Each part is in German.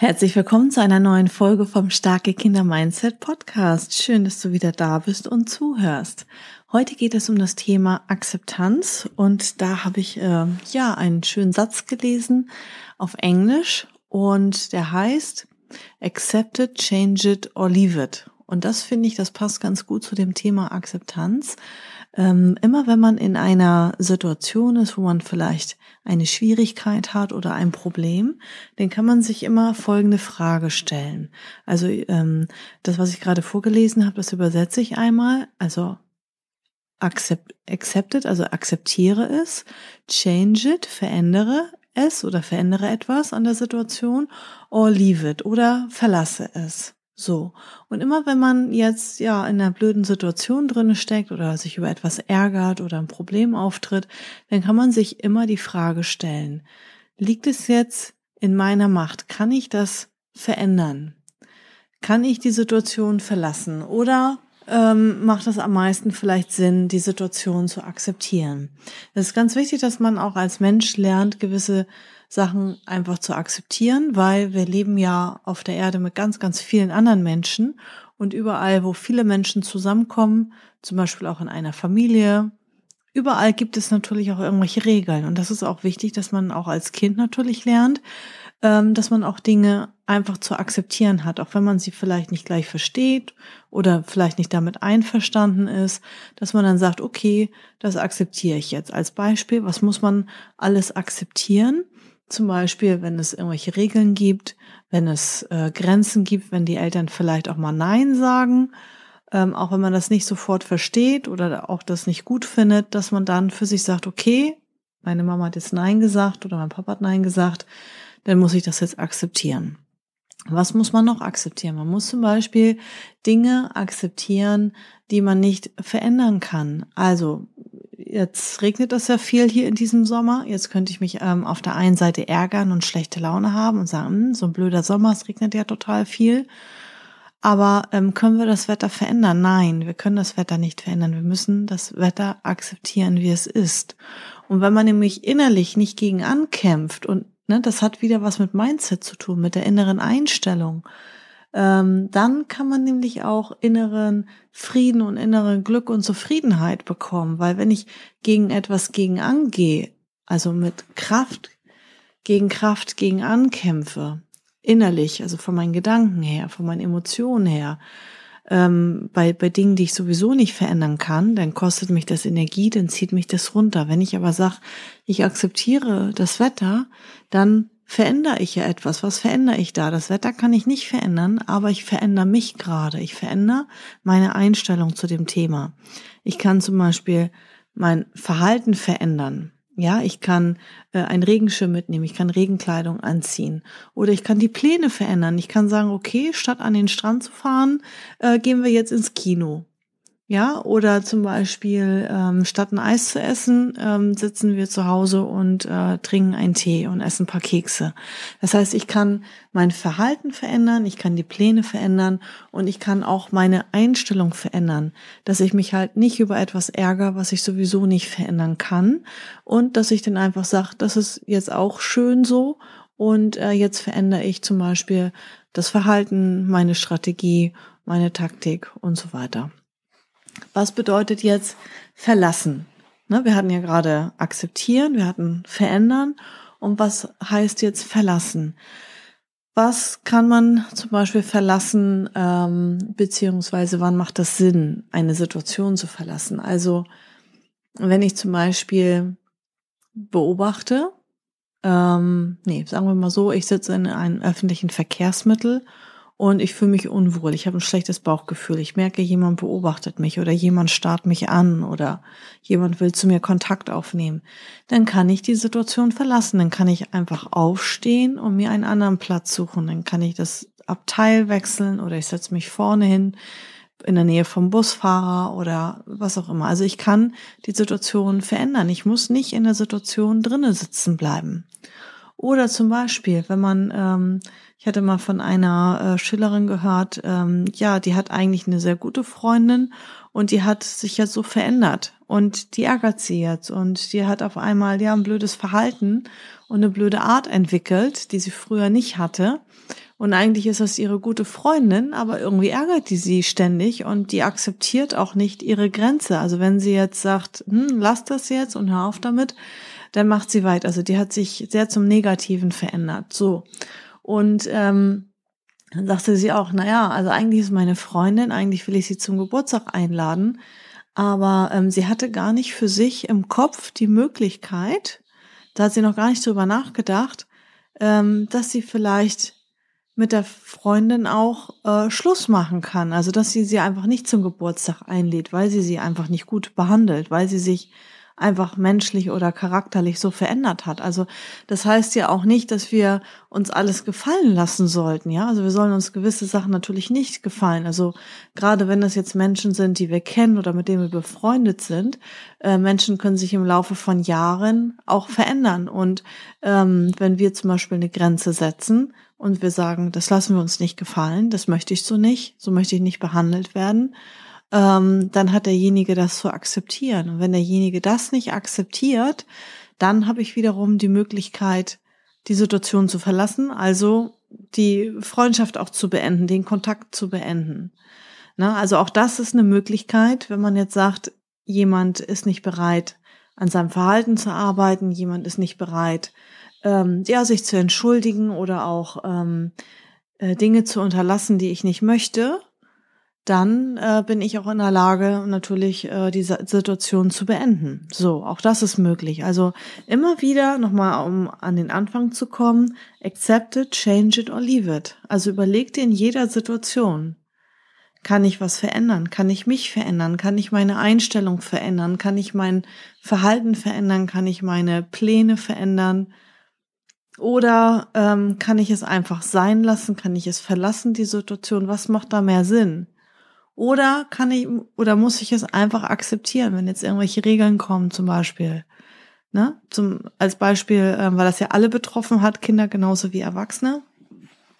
Herzlich willkommen zu einer neuen Folge vom Starke Kinder Mindset Podcast. Schön, dass du wieder da bist und zuhörst. Heute geht es um das Thema Akzeptanz und da habe ich äh, ja einen schönen Satz gelesen auf Englisch und der heißt Accept it, change it or leave it. Und das finde ich, das passt ganz gut zu dem Thema Akzeptanz. Ähm, immer wenn man in einer Situation ist, wo man vielleicht eine Schwierigkeit hat oder ein Problem, dann kann man sich immer folgende Frage stellen. Also ähm, das, was ich gerade vorgelesen habe, das übersetze ich einmal. Also accept, accepted, also akzeptiere es, change it, verändere es oder verändere etwas an der Situation, or leave it oder verlasse es. So. Und immer wenn man jetzt ja in einer blöden Situation drinne steckt oder sich über etwas ärgert oder ein Problem auftritt, dann kann man sich immer die Frage stellen, liegt es jetzt in meiner Macht? Kann ich das verändern? Kann ich die Situation verlassen? Oder ähm, macht es am meisten vielleicht Sinn, die Situation zu akzeptieren? Es ist ganz wichtig, dass man auch als Mensch lernt, gewisse Sachen einfach zu akzeptieren, weil wir leben ja auf der Erde mit ganz, ganz vielen anderen Menschen und überall, wo viele Menschen zusammenkommen, zum Beispiel auch in einer Familie, überall gibt es natürlich auch irgendwelche Regeln. Und das ist auch wichtig, dass man auch als Kind natürlich lernt, ähm, dass man auch Dinge einfach zu akzeptieren hat, auch wenn man sie vielleicht nicht gleich versteht oder vielleicht nicht damit einverstanden ist, dass man dann sagt, okay, das akzeptiere ich jetzt. Als Beispiel, was muss man alles akzeptieren? Zum Beispiel, wenn es irgendwelche Regeln gibt, wenn es äh, Grenzen gibt, wenn die Eltern vielleicht auch mal Nein sagen, ähm, auch wenn man das nicht sofort versteht oder auch das nicht gut findet, dass man dann für sich sagt, okay, meine Mama hat jetzt Nein gesagt oder mein Papa hat Nein gesagt, dann muss ich das jetzt akzeptieren. Was muss man noch akzeptieren? Man muss zum Beispiel Dinge akzeptieren, die man nicht verändern kann. Also jetzt regnet es ja viel hier in diesem Sommer. Jetzt könnte ich mich ähm, auf der einen Seite ärgern und schlechte Laune haben und sagen, hm, so ein blöder Sommer, es regnet ja total viel. Aber ähm, können wir das Wetter verändern? Nein, wir können das Wetter nicht verändern. Wir müssen das Wetter akzeptieren, wie es ist. Und wenn man nämlich innerlich nicht gegen ankämpft und ne, das hat wieder was mit Mindset zu tun, mit der inneren Einstellung ähm, dann kann man nämlich auch inneren Frieden und innere Glück und Zufriedenheit bekommen. Weil wenn ich gegen etwas gegen angehe, also mit Kraft gegen Kraft gegen ankämpfe, innerlich, also von meinen Gedanken her, von meinen Emotionen her, ähm, bei, bei Dingen, die ich sowieso nicht verändern kann, dann kostet mich das Energie, dann zieht mich das runter. Wenn ich aber sage, ich akzeptiere das Wetter, dann verändere ich ja etwas. Was verändere ich da? Das Wetter kann ich nicht verändern, aber ich verändere mich gerade. Ich verändere meine Einstellung zu dem Thema. Ich kann zum Beispiel mein Verhalten verändern. Ja, ich kann äh, einen Regenschirm mitnehmen, ich kann Regenkleidung anziehen oder ich kann die Pläne verändern. Ich kann sagen, okay, statt an den Strand zu fahren, äh, gehen wir jetzt ins Kino. Ja, oder zum Beispiel ähm, statt ein Eis zu essen, ähm, sitzen wir zu Hause und äh, trinken einen Tee und essen ein paar Kekse. Das heißt, ich kann mein Verhalten verändern, ich kann die Pläne verändern und ich kann auch meine Einstellung verändern, dass ich mich halt nicht über etwas ärgere, was ich sowieso nicht verändern kann und dass ich dann einfach sage, das ist jetzt auch schön so und äh, jetzt verändere ich zum Beispiel das Verhalten, meine Strategie, meine Taktik und so weiter. Was bedeutet jetzt verlassen? Ne, wir hatten ja gerade akzeptieren, wir hatten verändern. Und was heißt jetzt verlassen? Was kann man zum Beispiel verlassen, ähm, beziehungsweise wann macht das Sinn, eine Situation zu verlassen? Also wenn ich zum Beispiel beobachte, ähm, nee, sagen wir mal so, ich sitze in einem öffentlichen Verkehrsmittel und ich fühle mich unwohl. Ich habe ein schlechtes Bauchgefühl. Ich merke, jemand beobachtet mich oder jemand starrt mich an oder jemand will zu mir Kontakt aufnehmen. Dann kann ich die Situation verlassen. Dann kann ich einfach aufstehen und mir einen anderen Platz suchen. Dann kann ich das Abteil wechseln oder ich setze mich vorne hin in der Nähe vom Busfahrer oder was auch immer. Also ich kann die Situation verändern. Ich muss nicht in der Situation drinnen sitzen bleiben. Oder zum Beispiel, wenn man, ähm, ich hatte mal von einer äh, Schillerin gehört, ähm, ja, die hat eigentlich eine sehr gute Freundin und die hat sich jetzt so verändert und die ärgert sie jetzt und die hat auf einmal ja ein blödes Verhalten und eine blöde Art entwickelt, die sie früher nicht hatte. Und eigentlich ist das ihre gute Freundin, aber irgendwie ärgert die sie ständig und die akzeptiert auch nicht ihre Grenze. Also wenn sie jetzt sagt, hm, lass das jetzt und hör auf damit, dann macht sie weit. Also die hat sich sehr zum Negativen verändert. So. Und ähm, dann sagte sie auch, naja, also eigentlich ist meine Freundin, eigentlich will ich sie zum Geburtstag einladen, aber ähm, sie hatte gar nicht für sich im Kopf die Möglichkeit, da hat sie noch gar nicht drüber nachgedacht, ähm, dass sie vielleicht mit der Freundin auch äh, Schluss machen kann. Also dass sie sie einfach nicht zum Geburtstag einlädt, weil sie sie einfach nicht gut behandelt, weil sie sich einfach menschlich oder charakterlich so verändert hat. Also das heißt ja auch nicht, dass wir uns alles gefallen lassen sollten. Ja, also wir sollen uns gewisse Sachen natürlich nicht gefallen. Also gerade wenn das jetzt Menschen sind, die wir kennen oder mit denen wir befreundet sind, äh, Menschen können sich im Laufe von Jahren auch verändern. Und ähm, wenn wir zum Beispiel eine Grenze setzen und wir sagen, das lassen wir uns nicht gefallen, das möchte ich so nicht, so möchte ich nicht behandelt werden, ähm, dann hat derjenige das zu akzeptieren. Und wenn derjenige das nicht akzeptiert, dann habe ich wiederum die Möglichkeit, die Situation zu verlassen, also die Freundschaft auch zu beenden, den Kontakt zu beenden. Na, also auch das ist eine Möglichkeit, wenn man jetzt sagt, jemand ist nicht bereit, an seinem Verhalten zu arbeiten, jemand ist nicht bereit, ähm, ja, sich zu entschuldigen oder auch ähm, äh, Dinge zu unterlassen, die ich nicht möchte, dann äh, bin ich auch in der Lage, natürlich äh, diese Situation zu beenden. So, auch das ist möglich. Also immer wieder nochmal, um an den Anfang zu kommen, accept it, change it or leave it. Also überleg dir in jeder Situation, kann ich was verändern? Kann ich mich verändern? Kann ich meine Einstellung verändern? Kann ich mein Verhalten verändern? Kann ich meine Pläne verändern? Oder ähm, kann ich es einfach sein lassen? Kann ich es verlassen, die Situation? Was macht da mehr Sinn? Oder kann ich, oder muss ich es einfach akzeptieren, wenn jetzt irgendwelche Regeln kommen, zum Beispiel? Ne? Zum, als Beispiel, äh, weil das ja alle betroffen hat, Kinder genauso wie Erwachsene.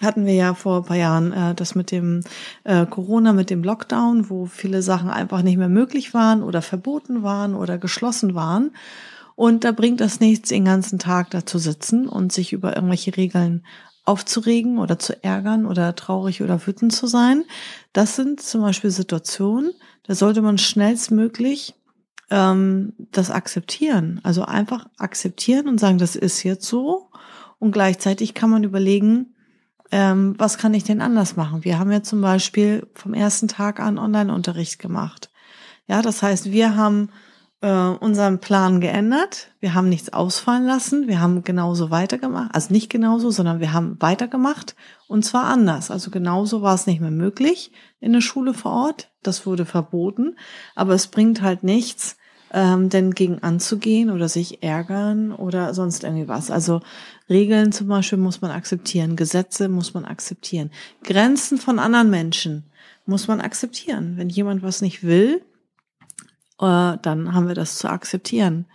Hatten wir ja vor ein paar Jahren äh, das mit dem äh, Corona, mit dem Lockdown, wo viele Sachen einfach nicht mehr möglich waren oder verboten waren oder geschlossen waren. Und da bringt das nichts, den ganzen Tag da zu sitzen und sich über irgendwelche Regeln aufzuregen oder zu ärgern oder traurig oder wütend zu sein. Das sind zum Beispiel Situationen, da sollte man schnellstmöglich ähm, das akzeptieren. Also einfach akzeptieren und sagen, das ist jetzt so. Und gleichzeitig kann man überlegen, ähm, was kann ich denn anders machen? Wir haben ja zum Beispiel vom ersten Tag an Online-Unterricht gemacht. Ja, das heißt, wir haben äh, unseren Plan geändert. Wir haben nichts ausfallen lassen. Wir haben genauso weitergemacht. Also nicht genauso, sondern wir haben weitergemacht und zwar anders. Also genauso war es nicht mehr möglich in der Schule vor Ort. Das wurde verboten. Aber es bringt halt nichts, ähm, denn gegen anzugehen oder sich ärgern oder sonst irgendwie was. Also Regeln zum Beispiel muss man akzeptieren. Gesetze muss man akzeptieren. Grenzen von anderen Menschen muss man akzeptieren. Wenn jemand was nicht will, äh, dann haben wir das zu akzeptieren.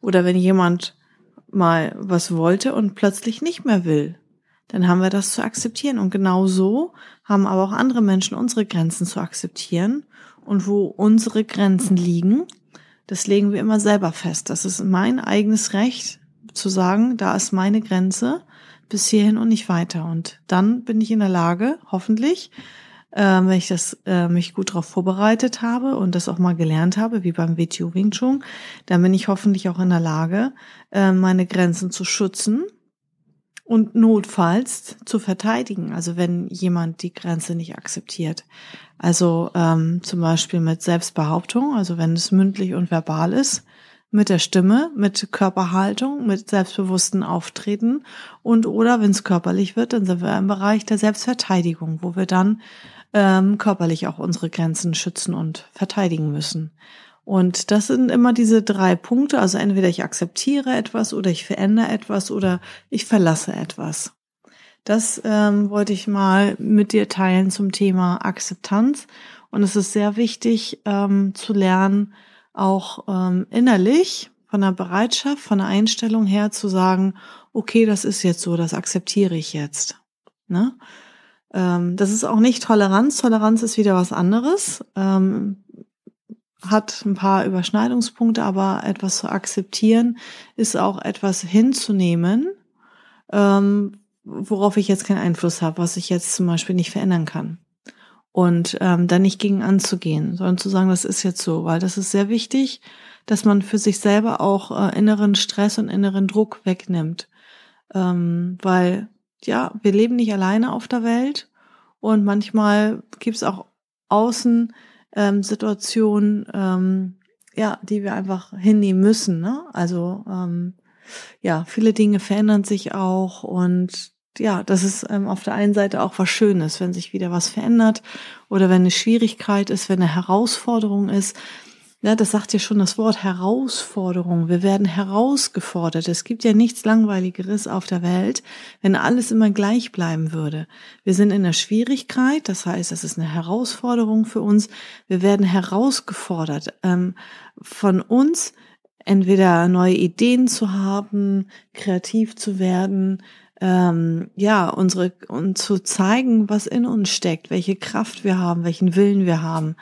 Oder wenn jemand mal was wollte und plötzlich nicht mehr will, dann haben wir das zu akzeptieren. Und genau so haben aber auch andere Menschen unsere Grenzen zu akzeptieren. Und wo unsere Grenzen liegen, das legen wir immer selber fest. Das ist mein eigenes Recht zu sagen, da ist meine Grenze bis hierhin und nicht weiter. Und dann bin ich in der Lage, hoffentlich, äh, wenn ich das äh, mich gut darauf vorbereitet habe und das auch mal gelernt habe, wie beim WTO Wing Chun, dann bin ich hoffentlich auch in der Lage, äh, meine Grenzen zu schützen und notfalls zu verteidigen. Also wenn jemand die Grenze nicht akzeptiert. Also ähm, zum Beispiel mit Selbstbehauptung, also wenn es mündlich und verbal ist, mit der Stimme, mit Körperhaltung, mit selbstbewussten Auftreten und oder wenn es körperlich wird, dann sind wir im Bereich der Selbstverteidigung, wo wir dann ähm, körperlich auch unsere Grenzen schützen und verteidigen müssen. Und das sind immer diese drei Punkte. Also entweder ich akzeptiere etwas oder ich verändere etwas oder ich verlasse etwas. Das ähm, wollte ich mal mit dir teilen zum Thema Akzeptanz. Und es ist sehr wichtig ähm, zu lernen, auch ähm, innerlich von der Bereitschaft, von der Einstellung her zu sagen, okay, das ist jetzt so, das akzeptiere ich jetzt. Ne? Ähm, das ist auch nicht Toleranz. Toleranz ist wieder was anderes. Ähm, hat ein paar Überschneidungspunkte, aber etwas zu akzeptieren ist auch etwas hinzunehmen, ähm, worauf ich jetzt keinen Einfluss habe, was ich jetzt zum Beispiel nicht verändern kann. Und ähm, dann nicht gegen anzugehen, sondern zu sagen, das ist jetzt so, weil das ist sehr wichtig, dass man für sich selber auch äh, inneren Stress und inneren Druck wegnimmt. Ähm, weil, ja, wir leben nicht alleine auf der Welt und manchmal gibt es auch außen ähm, Situationen, ähm, ja, die wir einfach hinnehmen müssen. Ne? Also ähm, ja, viele Dinge verändern sich auch und ja, das ist ähm, auf der einen Seite auch was Schönes, wenn sich wieder was verändert oder wenn eine Schwierigkeit ist, wenn eine Herausforderung ist, ja, das sagt ja schon das Wort Herausforderung. Wir werden herausgefordert. Es gibt ja nichts Langweiligeres auf der Welt, wenn alles immer gleich bleiben würde. Wir sind in der Schwierigkeit, das heißt, es ist eine Herausforderung für uns. Wir werden herausgefordert ähm, von uns, entweder neue Ideen zu haben, kreativ zu werden, ähm, ja, unsere und zu zeigen, was in uns steckt, welche Kraft wir haben, welchen Willen wir haben.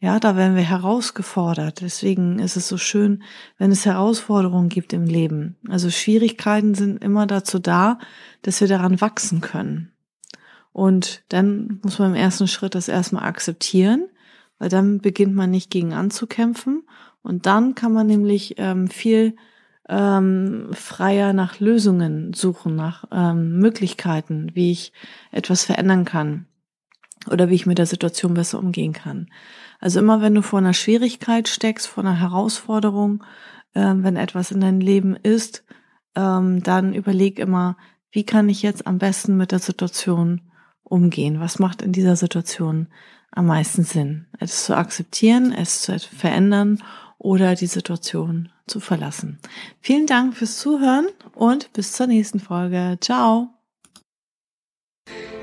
Ja, da werden wir herausgefordert. Deswegen ist es so schön, wenn es Herausforderungen gibt im Leben. Also Schwierigkeiten sind immer dazu da, dass wir daran wachsen können. Und dann muss man im ersten Schritt das erstmal akzeptieren, weil dann beginnt man nicht gegen anzukämpfen. Und dann kann man nämlich ähm, viel ähm, freier nach Lösungen suchen, nach ähm, Möglichkeiten, wie ich etwas verändern kann oder wie ich mit der Situation besser umgehen kann. Also immer wenn du vor einer Schwierigkeit steckst, vor einer Herausforderung, ähm, wenn etwas in deinem Leben ist, ähm, dann überleg immer, wie kann ich jetzt am besten mit der Situation umgehen? Was macht in dieser Situation am meisten Sinn? Es zu akzeptieren, es zu verändern oder die Situation zu verlassen. Vielen Dank fürs Zuhören und bis zur nächsten Folge. Ciao!